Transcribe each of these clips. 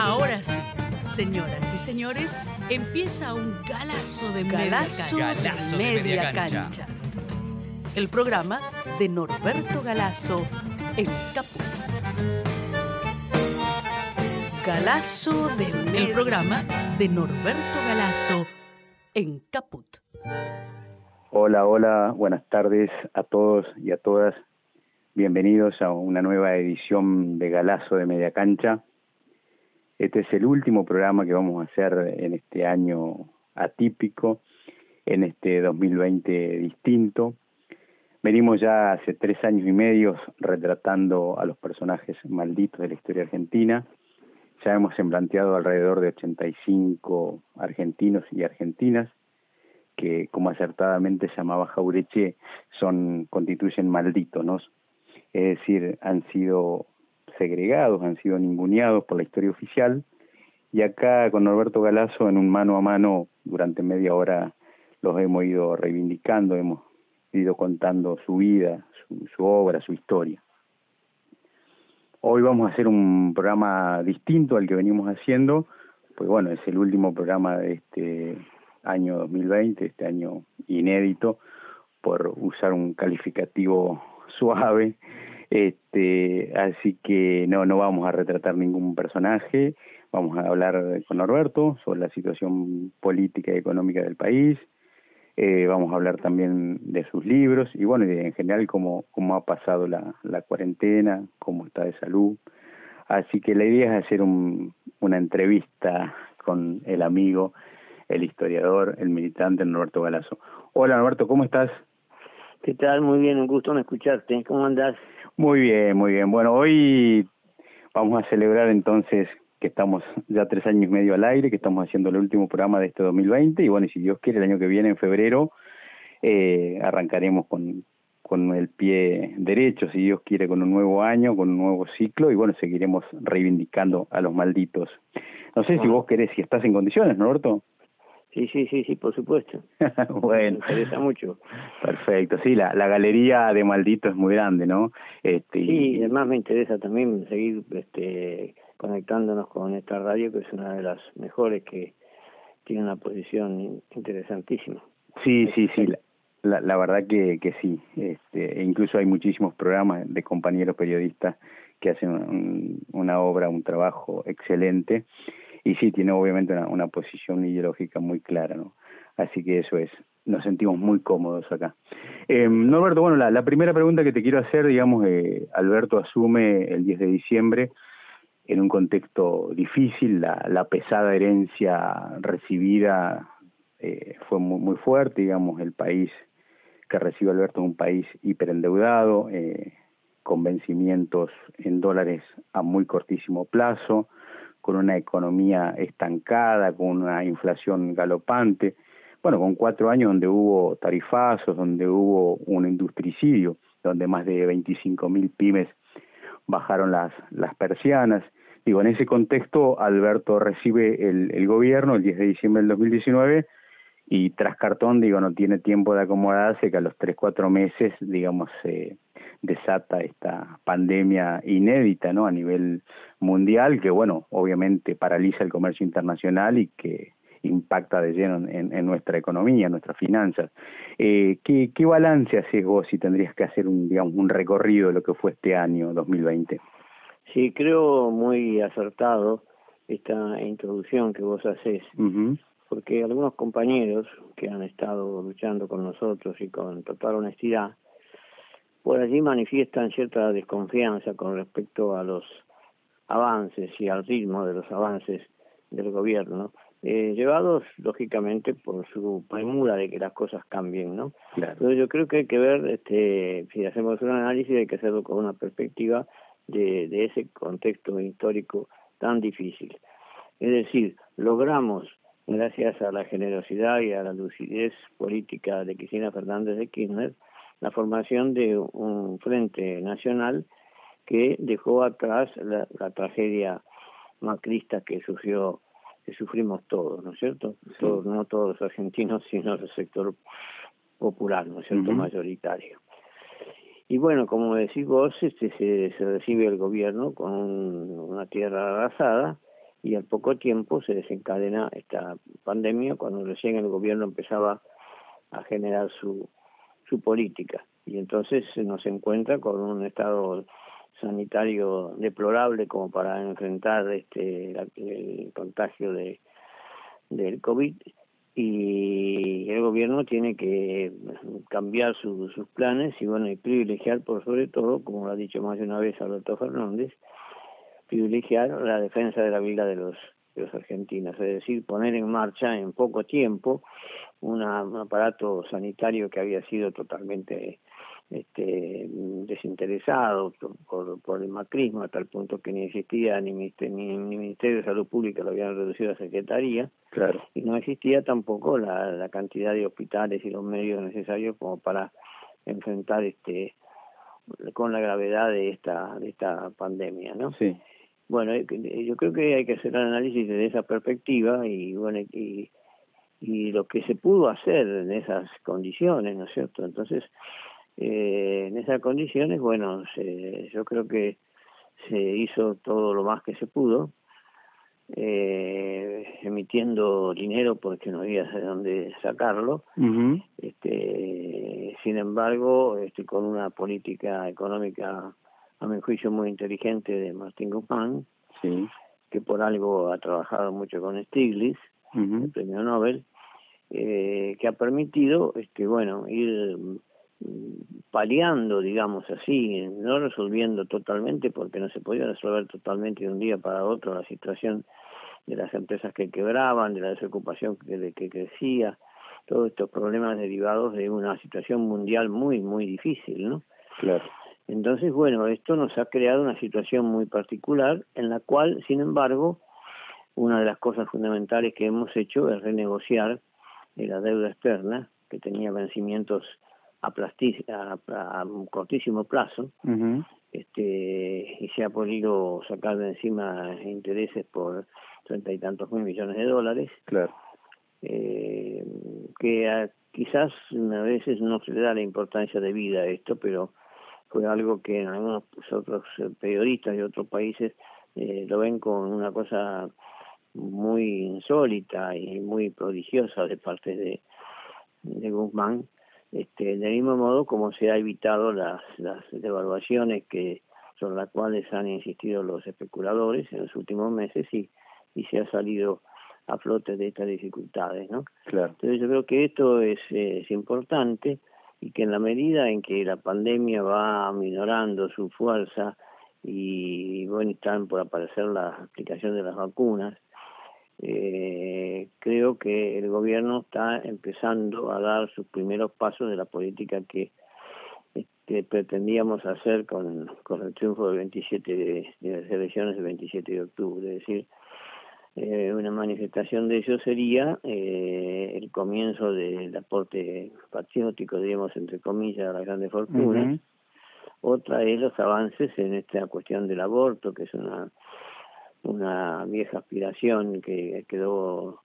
Ahora sí, señoras y señores, empieza un galazo de Galazo media de cancha. media cancha. El programa de Norberto Galazo en Caput. Galazo de media El programa de Norberto Galazo en Caput. Hola, hola, buenas tardes a todos y a todas. Bienvenidos a una nueva edición de Galazo de Media Cancha. Este es el último programa que vamos a hacer en este año atípico, en este 2020 distinto. Venimos ya hace tres años y medio retratando a los personajes malditos de la historia argentina. Ya hemos semblanteado alrededor de 85 argentinos y argentinas que, como acertadamente llamaba Jaureche, son constituyen malditos, ¿no? Es decir, han sido segregados, han sido ninguneados por la historia oficial. Y acá con Norberto Galazo, en un mano a mano, durante media hora los hemos ido reivindicando, hemos ido contando su vida, su, su obra, su historia. Hoy vamos a hacer un programa distinto al que venimos haciendo, pues bueno, es el último programa de este año 2020, este año inédito, por usar un calificativo suave. Este, así que no, no vamos a retratar ningún personaje, vamos a hablar con Norberto sobre la situación política y económica del país, eh, vamos a hablar también de sus libros y bueno, en general cómo, cómo ha pasado la, la cuarentena, cómo está de salud. Así que la idea es hacer un, una entrevista con el amigo, el historiador, el militante Norberto Galazo. Hola Norberto, ¿cómo estás? ¿Qué tal? Muy bien, un gusto en escucharte. ¿Cómo andás? Muy bien, muy bien. Bueno, hoy vamos a celebrar entonces que estamos ya tres años y medio al aire, que estamos haciendo el último programa de este 2020 y bueno, y si Dios quiere el año que viene, en febrero, eh, arrancaremos con, con el pie derecho, si Dios quiere, con un nuevo año, con un nuevo ciclo y bueno, seguiremos reivindicando a los malditos. No sé si vos querés, si estás en condiciones, Norberto. Sí, sí, sí, sí, por supuesto. bueno. Me interesa mucho. Perfecto, sí, la, la galería de malditos es muy grande, ¿no? Este, Sí, y además me interesa también seguir este, conectándonos con esta radio, que es una de las mejores que tiene una posición in- interesantísima. Sí, sí, sí, la, la, la verdad que, que sí. Este, e incluso hay muchísimos programas de compañeros periodistas que hacen un- una obra, un trabajo excelente. Y sí, tiene obviamente una, una posición ideológica muy clara, ¿no? Así que eso es, nos sentimos muy cómodos acá. Eh, Norberto, bueno, la, la primera pregunta que te quiero hacer, digamos, eh, Alberto asume el 10 de diciembre en un contexto difícil, la, la pesada herencia recibida eh, fue muy, muy fuerte, digamos, el país que recibe Alberto es un país hiperendeudado, eh, con vencimientos en dólares a muy cortísimo plazo, con una economía estancada, con una inflación galopante, bueno, con cuatro años donde hubo tarifazos, donde hubo un industricidio, donde más de 25 mil pymes bajaron las, las persianas. Digo, en ese contexto, Alberto recibe el, el gobierno el 10 de diciembre del 2019 y tras cartón, digo, no tiene tiempo de acomodarse, que a los tres, cuatro meses, digamos, se desata esta pandemia inédita, ¿no? A nivel mundial, que, bueno, obviamente paraliza el comercio internacional y que impacta de lleno en, en nuestra economía, en nuestras finanzas. Eh, ¿qué, ¿Qué balance haces vos si tendrías que hacer un, digamos, un recorrido de lo que fue este año 2020? Sí, creo muy acertado esta introducción que vos haces, Ujú. porque algunos compañeros que han estado luchando con nosotros y con total honestidad, por allí manifiestan cierta desconfianza con respecto a los avances y al ritmo de los avances del gobierno, eh, llevados lógicamente por su premura de que las cosas cambien, ¿no? Claro. Pero yo creo que hay que ver, este, si hacemos un análisis, hay que hacerlo con una perspectiva de, de ese contexto histórico tan difícil. Es decir, logramos, gracias a la generosidad y a la lucidez política de Cristina Fernández de Kirchner, la formación de un frente nacional que dejó atrás la, la tragedia macrista que sufrió que sufrimos todos, ¿no es cierto? Todos, no todos los argentinos, sino el sector popular, ¿no es cierto? Mayoritario. Y bueno, como decís vos, este, se, se recibe el gobierno con un- una tierra arrasada y al poco tiempo se desencadena esta pandemia cuando recién el gobierno empezaba a generar su, su política. Y entonces nos encuentra con un estado sanitario deplorable como para enfrentar este el contagio de del COVID. Y el gobierno tiene que cambiar sus planes y bueno y privilegiar por sobre todo como lo ha dicho más de una vez Alberto Fernández privilegiar la defensa de la vida de los argentinos. Es decir poner en marcha en poco tiempo una, un aparato sanitario que había sido totalmente este, desinteresado por, por el macrismo a tal punto que ni existía ni, ni, ni Ministerio de Salud Pública lo habían reducido a Secretaría. Claro. y no existía tampoco la, la cantidad de hospitales y los medios necesarios como para enfrentar este con la gravedad de esta de esta pandemia no sí bueno eh, yo creo que hay que hacer el análisis desde esa perspectiva y bueno y y lo que se pudo hacer en esas condiciones no es cierto entonces eh, en esas condiciones, bueno, se, yo creo que se hizo todo lo más que se pudo, eh, emitiendo dinero porque no había de dónde sacarlo. este, sin embargo, este, con una política económica, a mi juicio, muy inteligente de Martín Guzmán, sí. que por algo ha trabajado mucho con Stiglitz, el premio Nobel, eh, que ha permitido, este, bueno, ir paliando, digamos así, no resolviendo totalmente, porque no se podía resolver totalmente de un día para otro la situación de las empresas que quebraban, de la desocupación que, que crecía, todos estos problemas derivados de una situación mundial muy, muy difícil, ¿no? Claro. Entonces, bueno, esto nos ha creado una situación muy particular en la cual, sin embargo, una de las cosas fundamentales que hemos hecho es renegociar la deuda externa, que tenía vencimientos a, a, a, un cortísimo plazo. Este y se ha podido sacar de encima intereses por treinta y tantos mil millones de dólares. Claro. Eh, que quizás a veces no se le da la importancia de vida a esto pero fue algo que en algunos otros periodistas de otros países eh, lo ven con una cosa muy insólita y muy prodigiosa de parte de, de Guzmán este, del mismo modo como se ha evitado las, las devaluaciones que sobre las cuales han insistido los especuladores en los últimos meses y, y se ha salido a flote de estas dificultades, ¿no? Claro. Entonces yo creo que esto es, es importante y que en la medida en que la pandemia va minorando su fuerza y bueno están por aparecer la aplicación de las vacunas eh, creo que el gobierno está empezando a dar sus primeros pasos de la política que, que pretendíamos hacer con, con el triunfo del 27 de, de, las elecciones del 27 de octubre. Es decir, eh, una manifestación de eso sería eh, el comienzo del aporte patriótico, digamos, entre comillas, a las grandes fortunas. Otra es los avances en esta cuestión del aborto, que es una una vieja aspiración que quedó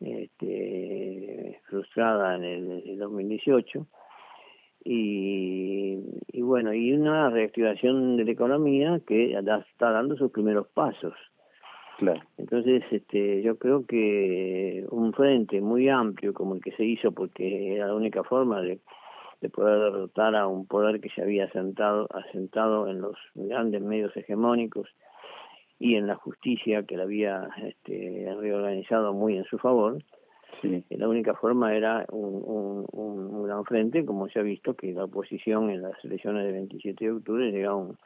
este, frustrada en el, 2018 y, y bueno y una reactivación de la economía que está dando sus primeros pasos claro entonces este yo creo que un frente muy amplio como el que se hizo porque era la única forma de de poder derrotar a un poder que se había asentado asentado en los grandes medios hegemónicos y en la justicia que la había este, reorganizado muy en su favor, sí. la única forma era un, un, un, gran frente, como se ha visto que la oposición en las elecciones del 27 de octubre llega a un,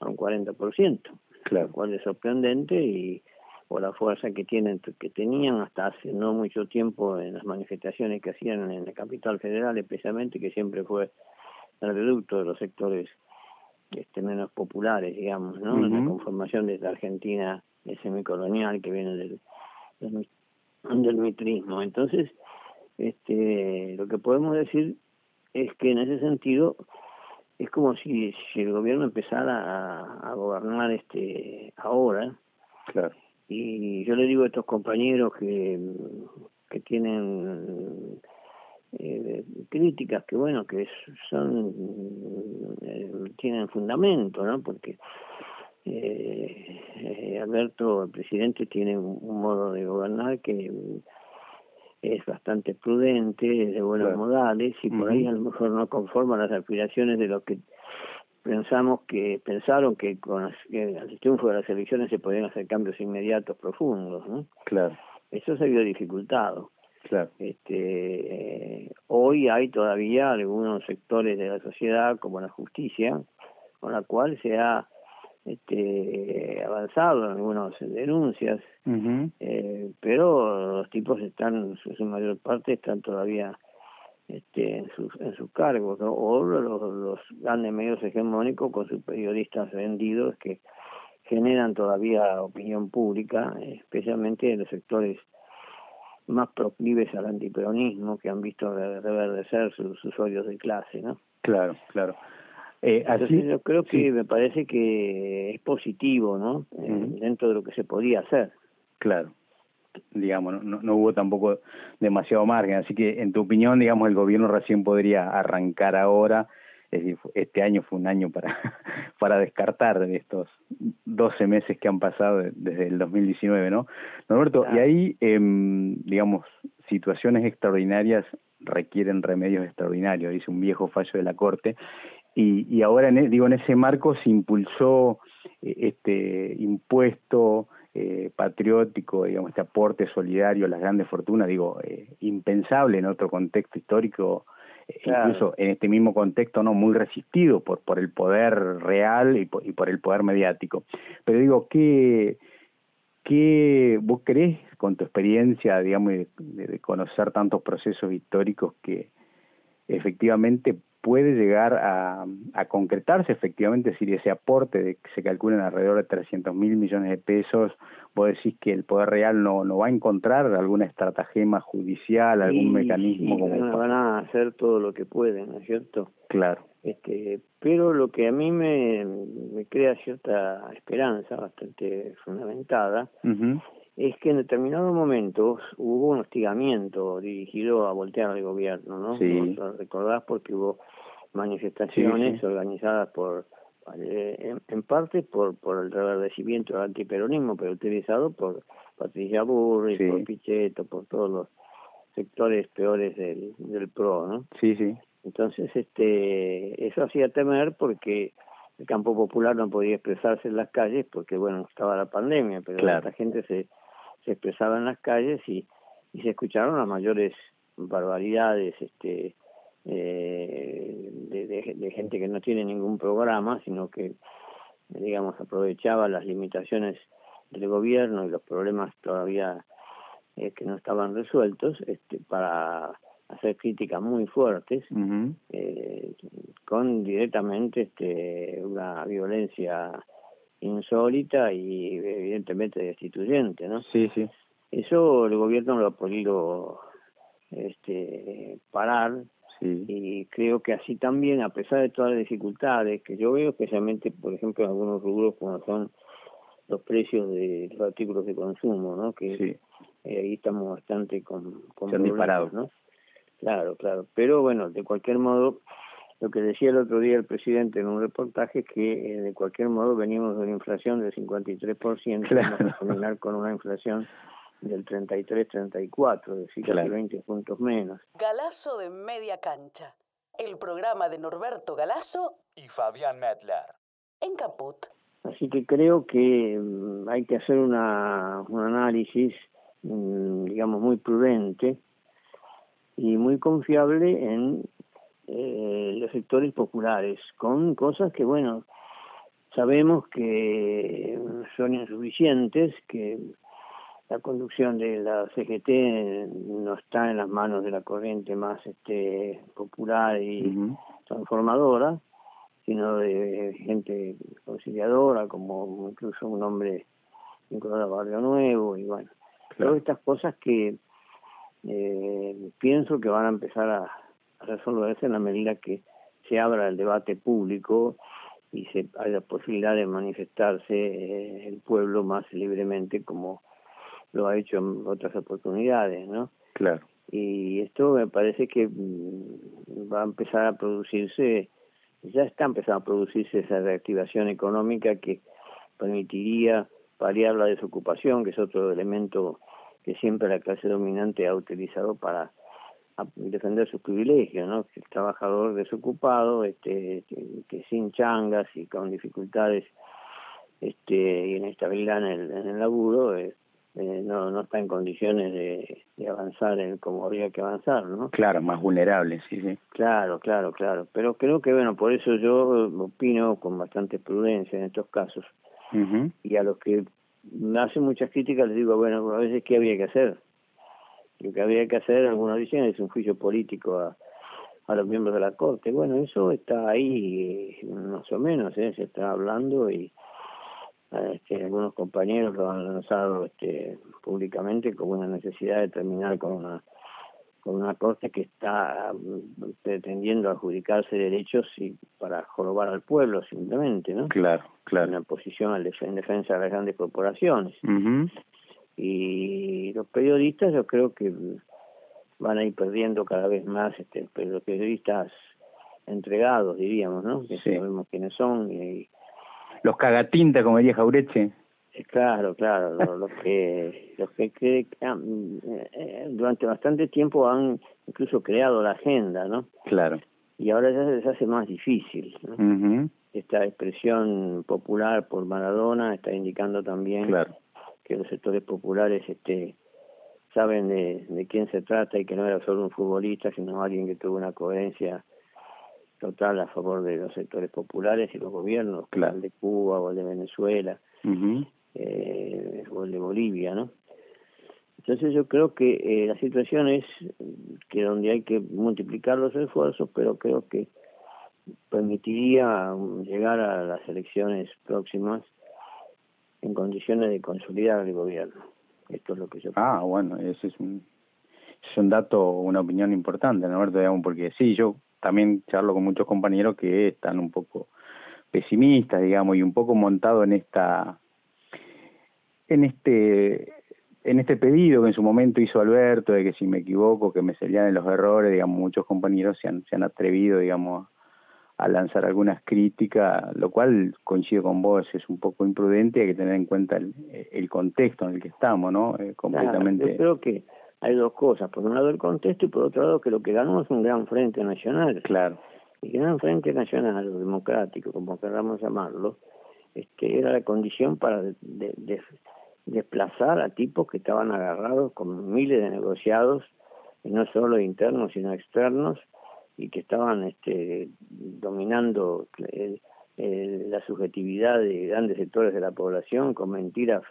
a un 40%, claro. lo cual es sorprendente y por la fuerza que tienen que tenían hasta hace no mucho tiempo en las manifestaciones que hacían en la capital federal especialmente que siempre fue el reducto de los sectores este, menos populares, digamos, ¿no? La conformación de la Argentina semicolonial que viene del, del, del mitrismo. Entonces, este, lo que podemos decir es que en ese sentido es como si, si el gobierno empezara a, a gobernar este ahora. Claro. Y yo le digo a estos compañeros que, que tienen eh, críticas que bueno que son eh, tienen fundamento no porque eh, Alberto, el presidente, tiene un, modo de gobernar que es bastante prudente, es de buenos modales y por ahí a lo mejor no conforma las aspiraciones de los que pensamos que pensaron que con el triunfo de las elecciones se podían hacer cambios inmediatos profundos, ¿no? Claro. Eso se vio dificultado. Claro. Este, hoy hay todavía algunos sectores de la sociedad, como la justicia, con la cual se ha este, avanzado en algunas denuncias, eh, pero los tipos están, en su mayor parte, están todavía este, en sus en sus cargos o los, los grandes medios hegemónicos con sus periodistas vendidos que generan todavía opinión pública especialmente en los sectores más proclives al antiperonismo que han visto reverdecer sus usuarios de clase no claro claro. Eh, así yo creo que me parece que es positivo no eh, dentro de lo que se podía hacer. Claro digamos, no, no hubo tampoco demasiado margen. Así que, en tu opinión, digamos, el gobierno recién podría arrancar ahora, es decir, este año fue un año para, para descartar de estos 12 meses que han pasado desde el 2019, ¿no? Norberto, y ahí, eh, digamos, situaciones extraordinarias requieren remedios extraordinarios, dice un viejo fallo de la Corte, y, y ahora, en, e, digo, en ese marco se impulsó eh, este impuesto eh, patriótico, digamos, este aporte solidario a las grandes fortunas, digo, eh, impensable en otro contexto histórico, eh, incluso en este mismo contexto, no muy resistido por, por el poder real y por, y por el poder mediático. Pero digo, ¿qué, ¿qué vos crees con tu experiencia, digamos, de conocer tantos procesos históricos que efectivamente puede llegar a, a concretarse efectivamente si ese aporte de que se calculan alrededor de 300 mil millones de pesos, vos decís que el Poder Real no, no va a encontrar alguna estratagema judicial, algún mecanismo como... Van a hacer todo lo que pueden, ¿no es cierto? Claro. Este, pero lo que a mí me, me crea cierta esperanza bastante fundamentada es que en determinados momentos hubo un hostigamiento dirigido a voltear al gobierno, ¿no? Sí. Lo recordás porque hubo manifestaciones organizadas por en, parte por por el reverdecimiento del antiperonismo, pero utilizado por Patricia Burri, por Pichetto, por todos los sectores peores del, del PRO, ¿no? Sí, sí. Entonces, este, eso hacía temer porque el campo popular no podía expresarse en las calles porque, bueno, estaba la pandemia, pero la gente se, se expresaba en las calles y, y se escucharon las mayores barbaridades, este, eh, de, de, gente que no tiene ningún programa, sino que, digamos, aprovechaba las limitaciones del gobierno y los problemas todavía eh, que no estaban resueltos este, para hacer críticas muy fuertes eh, con directamente este, una violencia insólita y evidentemente destituyente, ¿no? Sí, sí. Eso el gobierno lo ha podido este, parar y creo que así también, a pesar de todas las dificultades que yo veo, especialmente, por ejemplo, en algunos rubros como son los precios de los artículos de consumo, ¿no? Que eh, ahí estamos bastante con, con Se han ¿no? Claro, claro. Pero bueno, de cualquier modo, lo que decía el otro día el presidente en un reportaje es que eh, de cualquier modo venimos de una inflación del 53%, claro. vamos a terminar con una inflación del 33-34, es decir, casi 20 puntos menos. Galazo de media cancha, el programa de Norberto Galazo y Fabián Medler. En Caput. Así que creo que mm, hay que hacer una, un análisis, mm, digamos, muy prudente y muy confiable en eh, los sectores populares, con cosas que, bueno, sabemos que son insuficientes, que la conducción de la CGT no está en las manos de la corriente más este popular y transformadora, sino de gente conciliadora, como incluso un hombre vinculado a Barrio Nuevo, y bueno, todas estas cosas que eh, pienso que van a empezar a, resolverse en la medida que se abra el debate público y se haya posibilidad de manifestarse eh, el pueblo más libremente como lo ha hecho en otras oportunidades, ¿no? Claro. Y esto me parece que mm, va a empezar a producirse, ya está empezando a producirse esa reactivación económica que permitiría paliar la desocupación, que es otro elemento que siempre la clase dominante ha utilizado para defender sus privilegios, ¿no? El trabajador desocupado, este, que, sin changas y con dificultades este, y inestabilidad en el, en el laburo, eh, eh, no, no está en condiciones de, de avanzar en como habría que avanzar, ¿no? Claro, más vulnerable, sí, sí. Claro, claro, claro. Pero creo que, bueno, por eso yo opino con bastante prudencia en estos casos. Y a los que me hacen muchas críticas les digo, bueno, a veces, ¿qué había que hacer? Lo que había que hacer, algunos dicen, es un juicio político a, a los miembros de la Corte. Bueno, eso está ahí, eh, más o menos, ¿eh? se está hablando y este, algunos compañeros lo han lanzado este, públicamente como una necesidad de terminar con una con una corte que está mm, pretendiendo adjudicarse derechos y para jorobar al pueblo simplemente, ¿no? Claro, claro. Una posición en defensa de las grandes corporaciones. Y los periodistas yo creo que van a ir perdiendo cada vez más este, los periodistas entregados, diríamos, ¿no? Que sabemos quiénes son y, los cagatinta, como diría Jaureche. Eh, claro, claro, los, que los que, eh, durante bastante tiempo han incluso creado la agenda, ¿no? Claro. Y ahora ya se les hace más difícil. ¿no? Esta expresión popular por Maradona está indicando también que los sectores populares este saben de, de quién se trata y que no era solo un futbolista, sino alguien que tuvo una coherencia total a favor de los sectores populares y los gobiernos, claro. el de Cuba o el de Venezuela eh, o el de Bolivia, ¿no? Entonces yo creo que eh, la situación es que donde hay que multiplicar los esfuerzos, pero creo que permitiría llegar a las elecciones próximas en condiciones de consolidar el gobierno. Esto es lo que yo Ah, bueno, ese es un, es un dato, una opinión importante, ¿no? Digamos, porque sí, yo también charlo con muchos compañeros que están un poco pesimistas, digamos, y un poco montados en esta en este en este pedido que en su momento hizo Alberto de que si me equivoco que me serían los errores, digamos, muchos compañeros se han se han atrevido, digamos, a lanzar algunas críticas, lo cual coincido con vos, es un poco imprudente, hay que tener en cuenta el, el contexto en el que estamos, ¿no? Eh, completamente. yo creo que hay dos cosas. Por un lado el contexto y por otro lado que lo que ganó es un gran frente nacional. Claro. Y el gran frente nacional o democrático, como queramos llamarlo, este, era la condición para de, desplazar a tipos que estaban agarrados con miles de negociados, no solo internos sino externos, y que estaban este, dominando la subjetividad de grandes sectores de la población con mentiras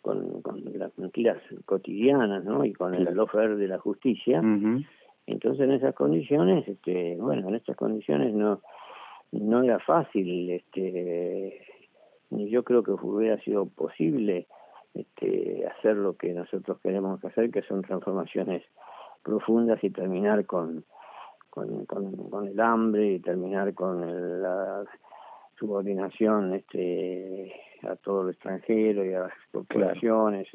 con, con las mentiras cotidianas, ¿no? Y con el lofer de la justicia. Entonces, en esas condiciones, este, bueno, en estas condiciones no no era fácil, este, ni yo creo que hubiera sido posible este, hacer lo que nosotros queremos hacer, que son transformaciones profundas y terminar con, con, con, el hambre y terminar con la subordinación este, a todo lo extranjero y a las corporaciones.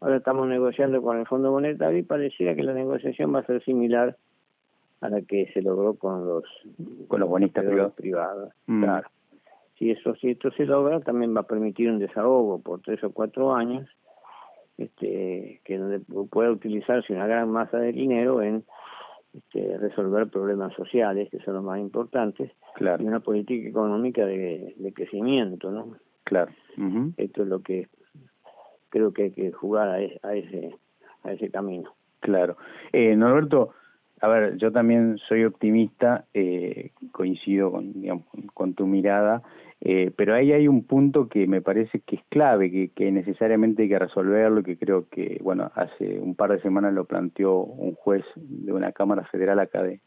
Ahora estamos negociando con el Fondo Monetario y pareciera que la negociación va a ser similar a la que se logró con los con los bonistas privados. Mm. Claro. Si eso si esto se logra, también va a permitir un desahogo por tres o cuatro años, este que donde pueda utilizarse una gran masa de dinero en este, resolver problemas sociales, que son los más importantes, claro. y una política económica de, de crecimiento, ¿no? Claro. Esto es lo que creo que hay que jugar a, a ese a ese camino. Claro. Eh, Norberto, a ver, yo también soy optimista, eh, coincido con, digamos, con tu mirada, eh, pero ahí hay un punto que me parece que es clave, que, que necesariamente hay que resolverlo, que creo que, bueno, hace un par de semanas lo planteó un juez de una Cámara Federal acá de,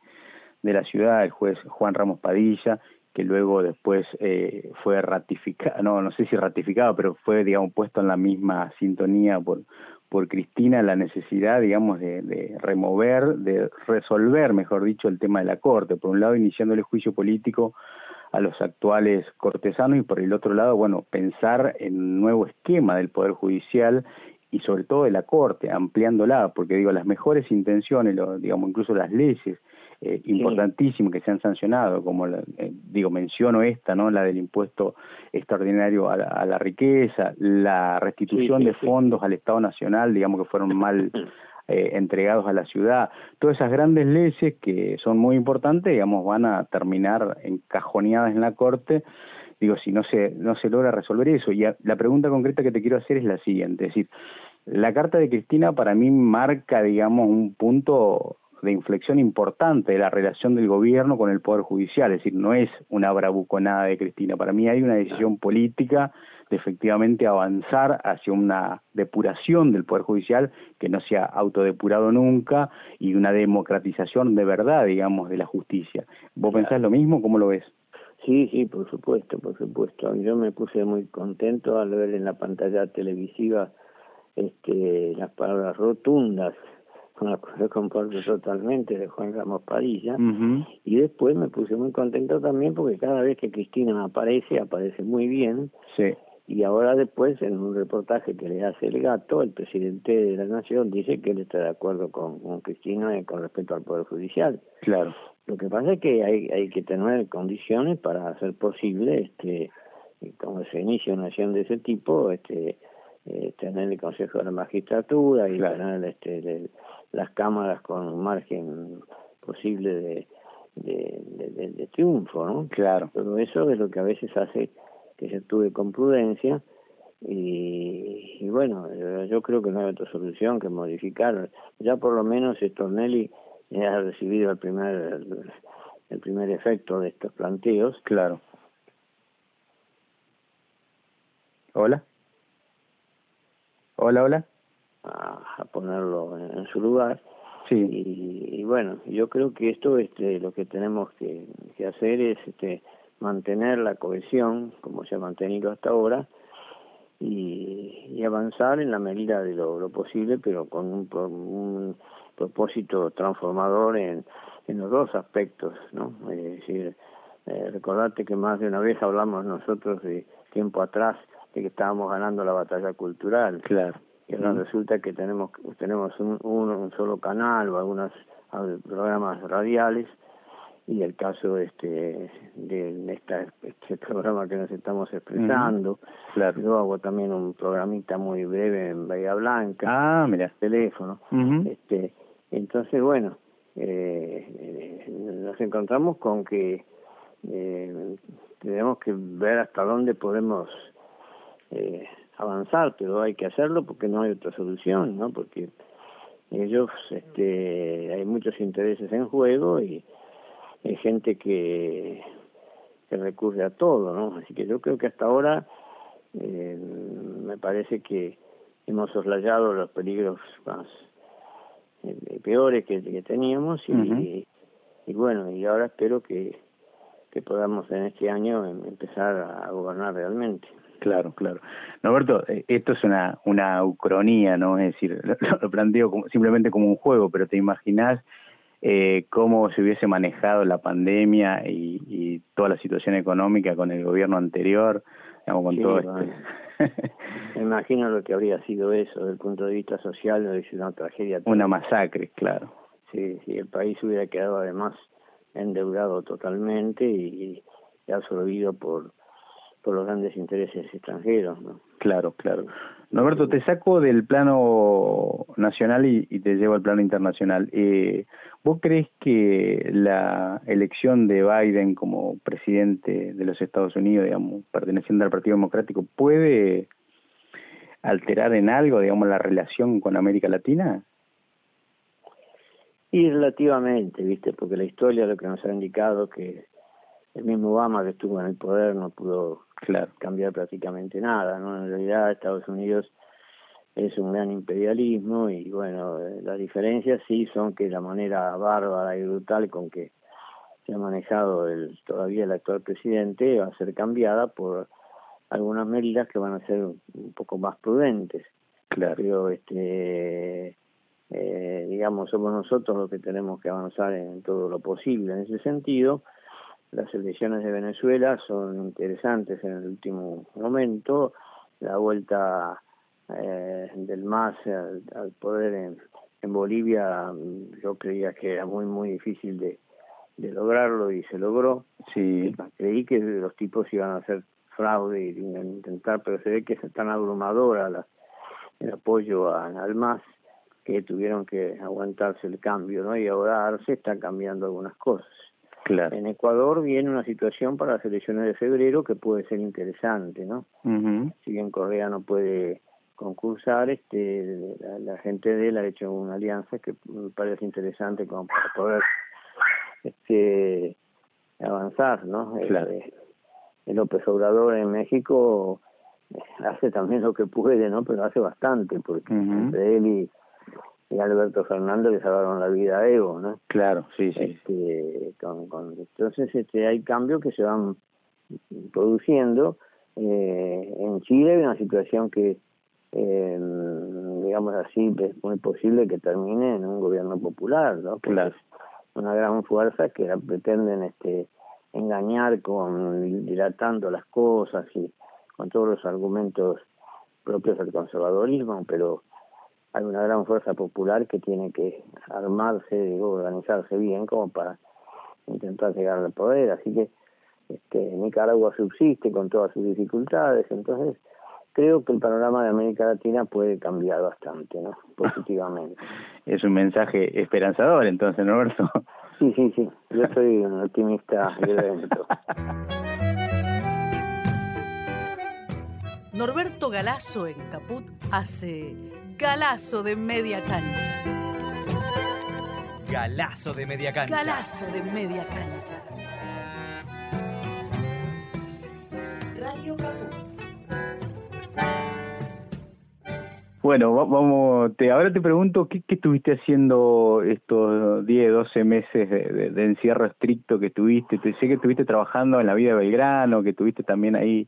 de la ciudad, el juez Juan Ramos Padilla, que luego después eh, fue ratificado, no, no sé si ratificado, pero fue, digamos, puesto en la misma sintonía por, por Cristina la necesidad, digamos, de, de remover, de resolver, mejor dicho, el tema de la Corte. Por un lado, iniciando el juicio político a los actuales cortesanos y por el otro lado, bueno, pensar en un nuevo esquema del Poder Judicial y sobre todo de la Corte, ampliándola, porque digo, las mejores intenciones, lo, digamos, incluso las leyes eh, importantísimas que se han sancionado, como la, eh, digo, menciono esta, ¿no? La del impuesto extraordinario a la, riqueza, la restitución de fondos al Estado Nacional, digamos que fueron mal eh, entregados a la ciudad. Todas esas grandes leyes que son muy importantes, digamos, van a terminar encajoneadas en la Corte digo, si no se, no se logra resolver eso. Y la pregunta concreta que te quiero hacer es la siguiente, es decir, la carta de Cristina para mí marca, digamos, un punto de inflexión importante de la relación del gobierno con el Poder Judicial, es decir, no es una bravuconada de Cristina, para mí hay una decisión política de efectivamente avanzar hacia una depuración del Poder Judicial que no sea autodepurado nunca y una democratización de verdad, digamos, de la justicia. ¿Vos pensás lo mismo? ¿Cómo lo ves? Sí, sí, por supuesto, por supuesto. Yo me puse muy contento al ver en la pantalla televisiva este, las palabras rotundas con cuales comparto totalmente de Juan Ramos Padilla. Y después me puse muy contento también porque cada vez que Cristina aparece aparece muy bien. Sí. y ahora después en un reportaje que le hace el gato el presidente de la nación dice que él está de acuerdo con, con Cristina con respecto al poder judicial. Claro. Lo que pasa es que hay, hay que tener condiciones para hacer posible, este, como se inicia una acción de ese tipo, este, eh, tener el Consejo de la Magistratura y tener este, las cámaras con un margen posible de, de, de, triunfo, ¿no? Claro. Todo eso es lo que a veces hace que se actúe con prudencia y, y bueno, yo creo que no hay otra solución que modificar. Ya por lo menos Stornelli ha recibido el primer el, primer efecto de estos planteos. Claro. Hola. Hola, hola. A, ponerlo en, su lugar. Sí. Y, bueno, yo creo que esto este lo que tenemos que, que hacer es este mantener la cohesión como se ha mantenido hasta ahora y, y avanzar en la medida de lo, lo posible, pero con un, un propósito transformador en, en los dos aspectos, ¿no? Es decir, eh, recordarte que más de una vez hablamos nosotros de tiempo atrás de que estábamos ganando la batalla cultural. Claro. Y ahora resulta que tenemos tenemos un, un, solo canal o algunos programas radiales. Y el caso este de esta, este programa que nos estamos expresando. Claro. yo hago también un programita muy breve en Bahía Blanca. Ah mira teléfono. Este entonces, bueno, eh, nos encontramos con que eh, tenemos que ver hasta dónde podemos eh, avanzar, pero hay que hacerlo porque no hay otra solución, ¿no? Porque ellos, este, hay muchos intereses en juego y hay gente que, que recurre a todo, ¿no? Así que yo creo que hasta ahora eh, me parece que hemos soslayado los peligros más eh, peores que, que teníamos y, y, bueno, y ahora espero que, que podamos en este año em, empezar a gobernar realmente. Claro, claro. Norberto, eh, esto es una, una ucronía, ¿no? Es decir, lo, planteo como, simplemente como un juego, pero te imaginas eh, cómo se hubiese manejado la pandemia y, y toda la situación económica con el gobierno anterior, digamos, con todo. Me imagino lo que habría sido eso, desde el punto de vista social, es una tragedia. Una masacre, claro. Sí, sí, el país hubiera quedado además endeudado totalmente y, absorbido por, por los grandes intereses extranjeros. ¿no? Claro, claro. Norberto, te saco del plano nacional y, te llevo al plano internacional. Eh, ¿Vos crees que la elección de Biden como presidente de los Estados Unidos, digamos, perteneciendo al Partido Democrático, puede alterar en algo, digamos, la relación con América Latina? Y relativamente, ¿viste? Porque la historia lo que nos ha indicado que el mismo Obama que estuvo en el poder no pudo claro. cambiar prácticamente nada, ¿no? En realidad Estados Unidos es un gran imperialismo y bueno, eh, las diferencias sí son que la manera bárbara y brutal con que se ha manejado el todavía el actual presidente va a ser cambiada por algunas medidas que van a ser un poco más prudentes. Claro. Pero este eh, digamos somos nosotros los que tenemos que avanzar en todo lo posible en ese sentido las elecciones de Venezuela son interesantes en el último momento. La vuelta eh, del MAS al, poder en, en Bolivia, yo creía que era muy, muy difícil de, de lograrlo y se logró. Sí. Creí que los tipos iban a hacer fraude y intentar, pero se ve que es tan abrumadora la, el apoyo al MAS que tuvieron que aguantarse el cambio, ¿no? Y ahora se están cambiando algunas cosas. Claro. En Ecuador viene una situación para las elecciones de febrero que puede ser interesante, ¿no? Si bien Correa no puede concursar, este, la, gente de él ha hecho una alianza que me parece interesante como para poder este, avanzar, ¿no? Claro. Eh, el López Obrador en México hace también lo que puede, ¿no? Pero hace bastante, porque entre él y y Alberto Fernández le salvaron la vida a Evo, ¿no? Claro, sí, sí. Este, con, con, entonces este, hay cambios que se van produciendo. Eh, en Chile hay una situación que, eh, digamos así, es muy posible que termine en un gobierno popular, ¿no? claro. una gran fuerza que pretenden este engañar con dilatando las cosas y con todos los argumentos propios del conservadorismo, pero hay una gran fuerza popular que tiene que armarse, digo, organizarse bien como para intentar llegar al poder, así que este, Nicaragua subsiste con todas sus dificultades, entonces creo que el panorama de América Latina puede cambiar bastante, ¿no? Positivamente. es un mensaje esperanzador, entonces, Norberto. Sí, sí, sí. Yo soy un optimista violento. Norberto Galazo en Caput hace Galazo de media cancha. Galazo de media cancha. Galazo de media cancha. Radio Caput. Bueno, vamos, te, ahora te pregunto, ¿qué, qué estuviste haciendo estos 10, 12 meses de, de, encierro estricto que tuviste? Te, sé que estuviste trabajando en la vida de Belgrano, que estuviste también ahí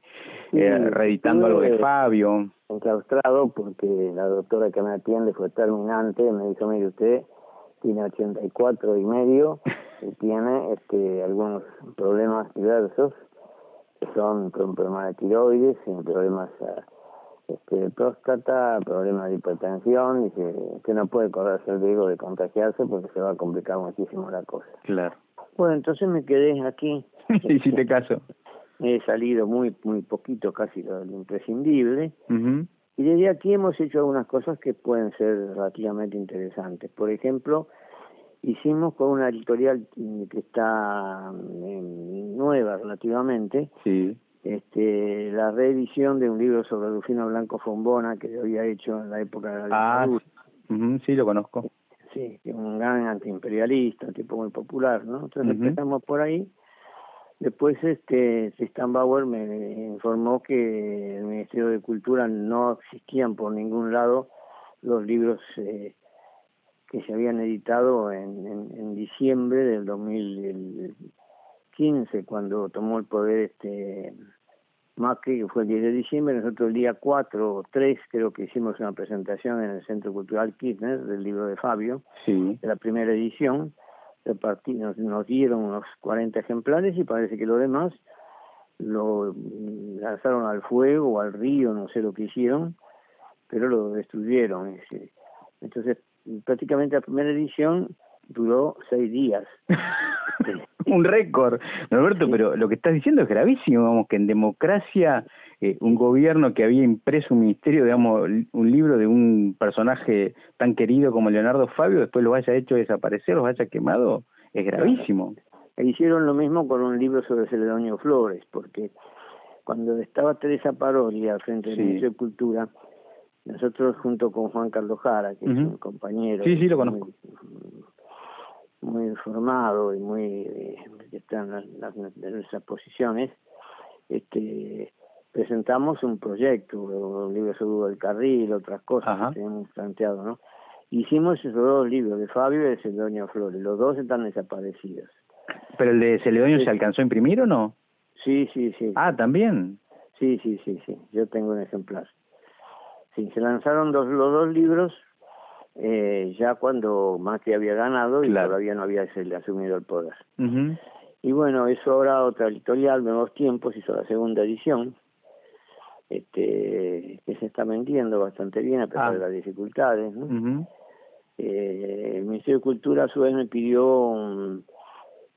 eh, reeditando algo de Fabio enclaustrado porque la doctora que me atiende fue terminante, me dijo, mire usted tiene 84 y medio y tiene este algunos problemas diversos que son problemas de tiroides, problemas ah, este, de próstata, problemas de hipertensión, y que no puede correrse el riesgo de contagiarse porque se va a complicar muchísimo la cosa. Claro. Bueno, entonces me quedé aquí. Hiciste caso he salido muy muy poquito, casi lo, imprescindible. Y desde aquí hemos hecho algunas cosas que pueden ser relativamente interesantes. Por ejemplo, hicimos con una editorial que está nueva relativamente, sí. Este la reedición de un libro sobre Rufino Blanco Fombona que yo había hecho en la época de la ah, sí, lo conozco. Sí, un gran antiimperialista, un tipo muy popular, ¿no? Entonces empezamos por ahí Después, este, Tristan Bauer me informó que el Ministerio de Cultura no existían por ningún lado los libros eh, que se habían editado en, en, diciembre del 2015, cuando tomó el poder este Macri, que fue el 10 de diciembre. Nosotros el día 4 o 3 creo que hicimos una presentación en el Centro Cultural Kirchner del libro de Fabio, sí. de la primera edición nos, nos dieron unos 40 ejemplares y parece que lo demás lo lanzaron al fuego o al río, no sé lo que hicieron, pero lo destruyeron. Entonces, prácticamente la primera edición duró seis días. un récord, Roberto, pero lo que estás diciendo es gravísimo, vamos, que en democracia eh, un gobierno que había impreso un ministerio, digamos, un libro de un personaje tan querido como Leonardo Fabio, después lo haya hecho desaparecer, lo haya quemado, es gravísimo. E hicieron lo mismo con un libro sobre Celedonio Flores, porque cuando estaba Teresa Paroli al frente del Ministerio de Cultura, nosotros junto con Juan Carlos Jara, que es un compañero, sí, sí, lo conozco. Muy, muy formado y muy eh, que está en, las, en nuestras posiciones, este presentamos un proyecto, un libro sobre el carril, otras cosas que hemos planteado, ¿no? Hicimos esos dos libros, de Fabio y de Celedonio Flores, los dos están desaparecidos. ¿Pero el de Celedonio se alcanzó a imprimir o no? Sí, sí, sí. Ah, ¿también? Sí, sí, sí, sí, yo tengo un ejemplar. Sí, se lanzaron dos, los dos libros eh, ya cuando Macri había ganado y todavía no había asumido el poder. Y bueno, eso ahora otra editorial, Nuevos Tiempos, hizo la segunda edición, este que se está vendiendo bastante bien a pesar ah. de las dificultades. ¿no? eh, el Ministerio de Cultura a su vez me pidió un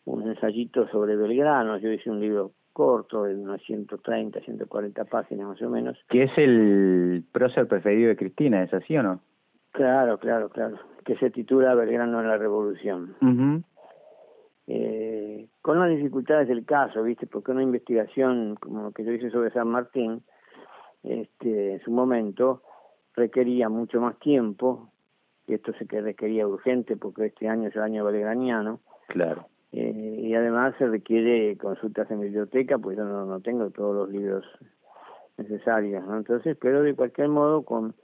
ensayito sobre Belgrano, yo hice un libro corto de unas 130, 140 páginas más o menos. Que es el prócer preferido de Cristina, ¿es así o no? Claro, claro, claro, que se titula Belgrano en la Revolución. eh, con las dificultades del caso, ¿viste? Porque una investigación como lo que yo hice sobre San Martín, este, en su momento, requería mucho más tiempo, y esto se que requería urgente porque este año es el año belgraniano, Claro. eh, y además se requiere consultas en biblioteca, pues yo no, no tengo todos los libros necesarios, ¿no? Entonces, pero de cualquier modo, con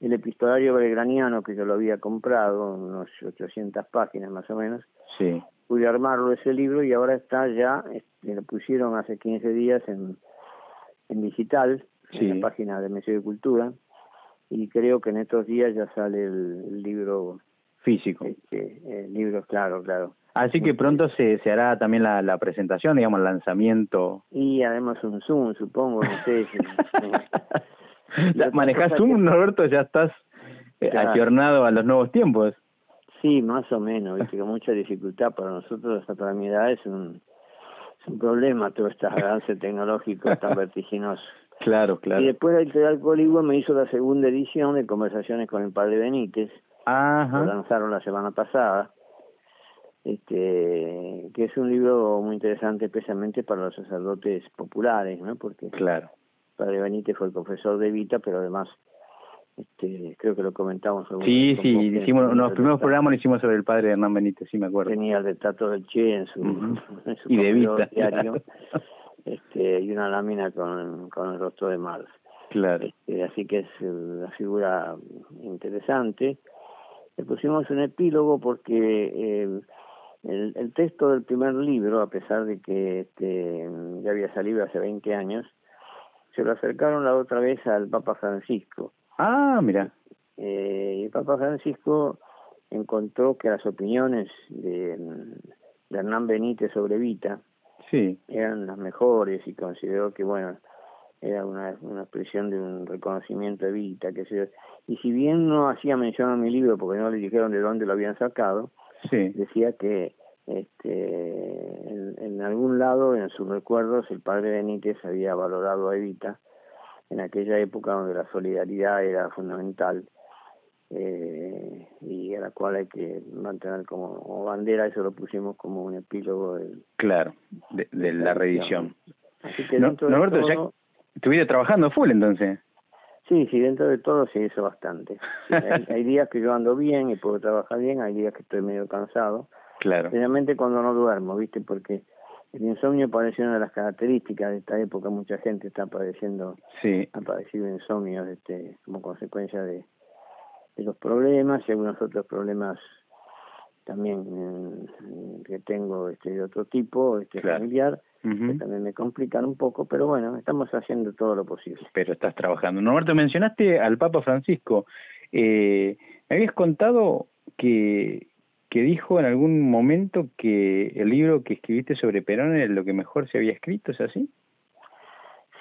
el epistolario belgraniano que yo lo había comprado, unos 800 páginas más o menos, Sí. pude armarlo ese libro y ahora está ya, este, lo pusieron hace 15 días en, en digital, Sí. en la página de Museo de Cultura, y creo que en estos días ya sale el, el libro, Físico. este, el libro, claro, claro. Así que pronto se, se hará también la, la presentación, digamos, el lanzamiento. Y además un Zoom, supongo, no sé. si- La- Otra ¿Manejás cosa Zoom, Norberto? ¿Ya estás eh, Claro. ayornado a los nuevos tiempos? Sí, más o menos, viste, con mucha dificultad para nosotros, hasta para mi edad, es un, es un problema todo este avance tecnológico tan vertiginoso. Claro, claro. Y después la editorial Coligua me hizo la segunda edición de Conversaciones con el Padre Benítez, lo Ajá. lanzaron la semana pasada, este que es un libro muy interesante especialmente para los sacerdotes populares, ¿no? Porque Claro. Padre Benítez fue el confesor de Evita, pero además, este creo que lo comentamos. Sí, sí, hicimos, los primeros programas lo hicimos sobre el padre Hernán Benítez, sí me acuerdo. Tenía el retrato del Che en su, Ujú. en su Y de papel vista. diario, este, y una lámina con, con el rostro de Marx. Claro. Este, así que es una figura interesante. Le pusimos un epílogo porque eh, el, el texto del primer libro, a pesar de que este, ya había salido hace 20 años, se lo acercaron la otra vez al Papa Francisco. Ah, mira. Eh, y el Papa Francisco encontró que las opiniones de, de Hernán Benítez sobre Vita Sí. eran las mejores y consideró que bueno era una, una expresión de un reconocimiento de Vita que se y si bien no hacía mención a mi libro porque no le dijeron de dónde lo habían sacado Sí. decía que este en, en algún lado en sus recuerdos el padre Benítez había valorado a Evita en aquella época donde la solidaridad era fundamental eh, y a la cual hay que mantener como, como bandera, eso lo pusimos como un epílogo del, Claro. De, de la reedición. Así que No- dentro de Norberto, ya todo, estuviste trabajando full entonces. sí, sí, dentro de todo se hizo bastante. Hay días que yo ando bien y puedo trabajar bien, hay días que estoy medio cansado, Claro. especialmente cuando no duermo, ¿viste? Porque el insomnio parece una de las características de esta época, mucha gente está padeciendo, Sí. ha padecido insomnios este, como consecuencia de, de los problemas y algunos otros problemas también eh, que tengo este de otro tipo, este Claro. familiar, que Ujú. también me complican un poco, pero bueno, estamos haciendo todo lo posible. Pero estás trabajando. Norberto, mencionaste al Papa Francisco. Eh, me habías contado que, que dijo en algún momento que el libro que escribiste sobre Perón era lo que mejor se había escrito, ¿es así?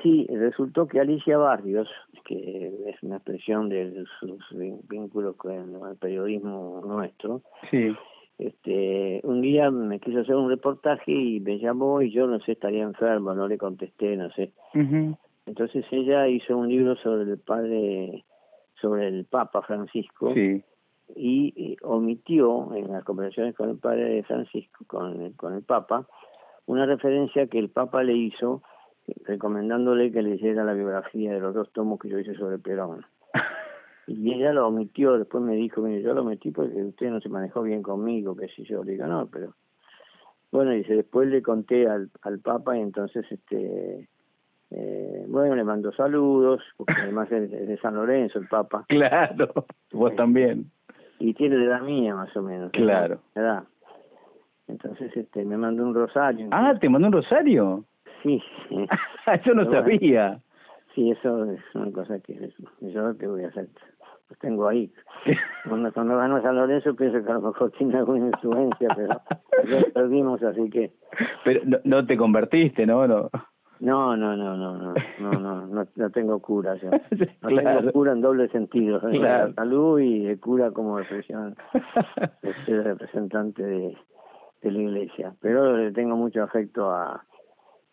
Sí, resultó que Alicia Barrios, que es una expresión de sus vínculos con el periodismo nuestro, Sí. este, un día me quiso hacer un reportaje y me llamó y yo no sé, estaría enfermo, no le contesté, no sé. Ujú. Entonces ella hizo un libro sobre el padre, sobre el Papa Francisco Sí. Y, y omitió en las conversaciones con el padre de Francisco, con el, con el Papa, una referencia que el Papa le hizo eh, recomendándole que leyera la biografía de los dos tomos que yo hice sobre Perón. Y ella lo omitió, después me dijo, mire, yo lo omití porque usted no se manejó bien conmigo, qué sé yo, le digo, no, pero... Bueno, dice, después le conté al, al Papa y entonces, este, eh, bueno, le mandó saludos, porque además es, de San Lorenzo el Papa, Claro. Vos también. Y tiene la edad mía más o menos. ¿no? Claro. La Edad. Entonces, este, me mandó un rosario. Ah, ¿te mandó un rosario? Sí. Eso no sabía. Sí, eso es una cosa que yo que voy a hacer. Los tengo ahí. Cuando, cuando ganó San Lorenzo pienso que a lo mejor tiene alguna influencia, pero ya perdimos, así que Pero no, no te convertiste, ¿no? no. No, no, no, no, no, no, no, no, tengo cura yo. No tengo cura en doble sentido, salud y cura como expresión, soy representante de, la iglesia. Pero le tengo mucho afecto a,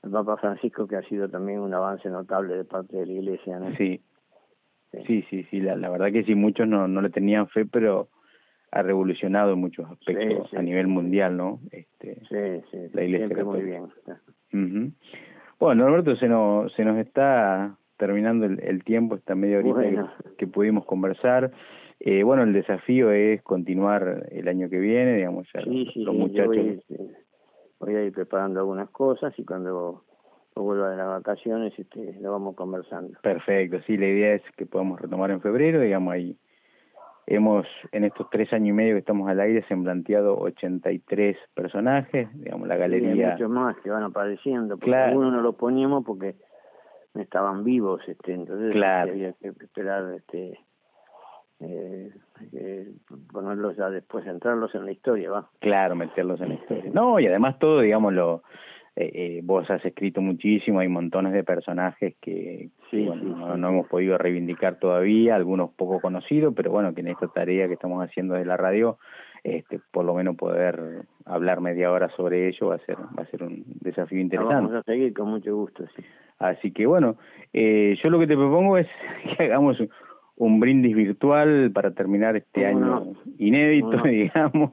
al Papa Francisco, que ha sido también un avance notable de parte de la iglesia, ¿no? Sí, sí, sí, sí. La, la, verdad que sí, muchos no, no le tenían fe, pero ha revolucionado en muchos aspectos a nivel mundial, ¿no? Este, sí, sí, la iglesia siempre muy bien. Uh. Bueno, Norberto, se nos, se nos está terminando el, el tiempo, esta media horita Bueno. que, que pudimos conversar. Eh, bueno, el desafío es continuar el año que viene, digamos, ya Sí, los, sí, los muchachos. voy, voy a ir preparando algunas cosas y cuando vuelva de las vacaciones este, lo vamos conversando. Perfecto, sí, la idea es que podamos retomar en febrero, digamos, ahí hemos, en estos tres años y medio que estamos al aire, se han planteado 83 personajes, digamos, la Sí, hay galería... muchos más que van apareciendo, porque Claro. algunos no los poníamos porque no estaban vivos, este, entonces Claro. había que esperar este eh, eh, ponerlos ya después, entrarlos en la historia, va. Claro, meterlos en la historia. No, y además todo, digamos, lo, eh, eh, vos has escrito muchísimo, hay montones de personajes que, que, Sí, bueno, sí, no, no hemos podido reivindicar todavía, algunos poco conocidos, pero bueno, que en esta tarea que estamos haciendo de la radio, este, por lo menos poder hablar media hora sobre ello va a ser, va a ser un desafío interesante. vamos a seguir con mucho gusto, sí. Así que bueno, eh, yo lo que te propongo es que hagamos un- brindis virtual para terminar este ¿Cómo año no? inédito, digamos,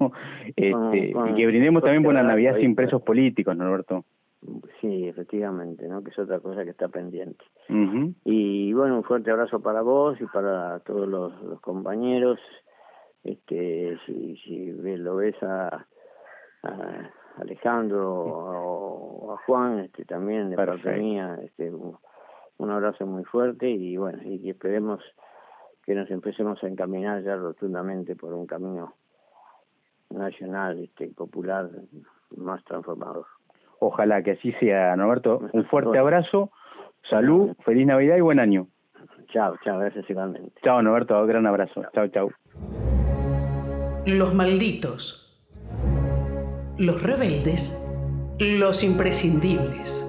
este, y que brindemos también por una Navidad sin presos políticos, Norberto. Sí, efectivamente, ¿no? Que es otra cosa que está pendiente. Ujú. Y bueno, un fuerte abrazo para vos y para todos los, los compañeros. Este, si, lo ves a, a Alejandro o a Juan, este, también de parte Perfecto. mía, este, un, un abrazo muy fuerte y bueno, y que esperemos que nos empecemos a encaminar ya rotundamente por un camino nacional, este, popular, más transformador. Ojalá que así sea, Norberto. Un fuerte abrazo, salud, feliz Navidad y buen año. Chao, chao, gracias igualmente. Chao, Norberto, gran abrazo. Chao, chao. Los malditos. Los rebeldes. Los imprescindibles.